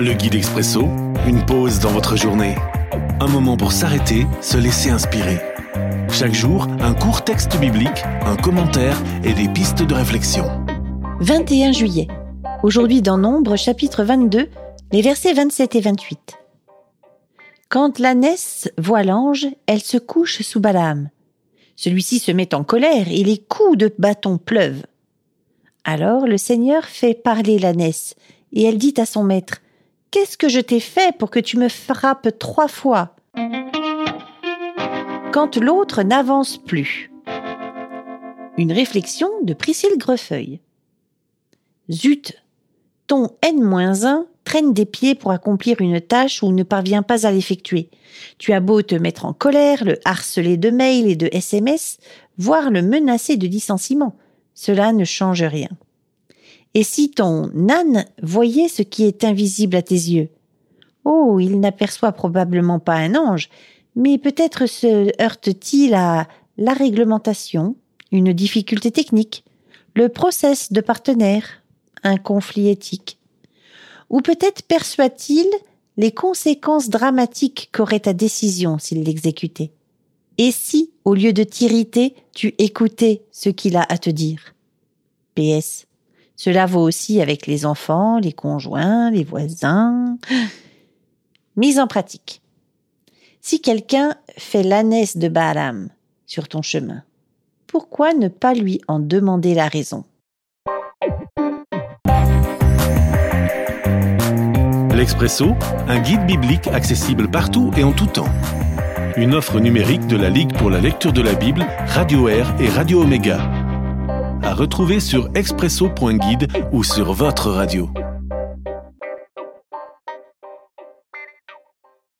Le guide expresso, une pause dans votre journée. Un moment pour s'arrêter, se laisser inspirer. Chaque jour, un court texte biblique, un commentaire et des pistes de réflexion. 21 juillet. Aujourd'hui dans Nombre, chapitre 22, les versets 27 et 28. Quand l'ânesse voit l'ange, elle se couche sous Balaam. Celui-ci se met en colère et les coups de bâton pleuvent. Alors le Seigneur fait parler l'ânesse, et elle dit à son maître Qu'est-ce que je t'ai fait pour que tu me frappes trois fois? Quand l'autre n'avance plus. Une réflexion de Priscille Grefeuille. Zut Ton N-1 traîne des pieds pour accomplir une tâche ou ne parvient pas à l'effectuer. Tu as beau te mettre en colère, le harceler de mails et de SMS, voire le menacer de licenciement cela ne change rien. Et si ton âne voyait ce qui est invisible à tes yeux? Oh, il n'aperçoit probablement pas un ange, mais peut-être se heurte-t-il à la réglementation, une difficulté technique, le process de partenaire, un conflit éthique. Ou peut-être perçoit-il les conséquences dramatiques qu'aurait ta décision s'il l'exécutait. Et si, au lieu de t'irriter, tu écoutais ce qu'il a à te dire? PS. Cela vaut aussi avec les enfants, les conjoints, les voisins. Mise en pratique. Si quelqu'un fait l'ânesse de Balaam sur ton chemin, pourquoi ne pas lui en demander la raison? L'Expresso, un guide biblique accessible partout et en tout temps une offre numérique de la Ligue pour la lecture de la Bible, Radio Air et Radio Omega. Retrouver sur expresso.guide ou sur votre radio.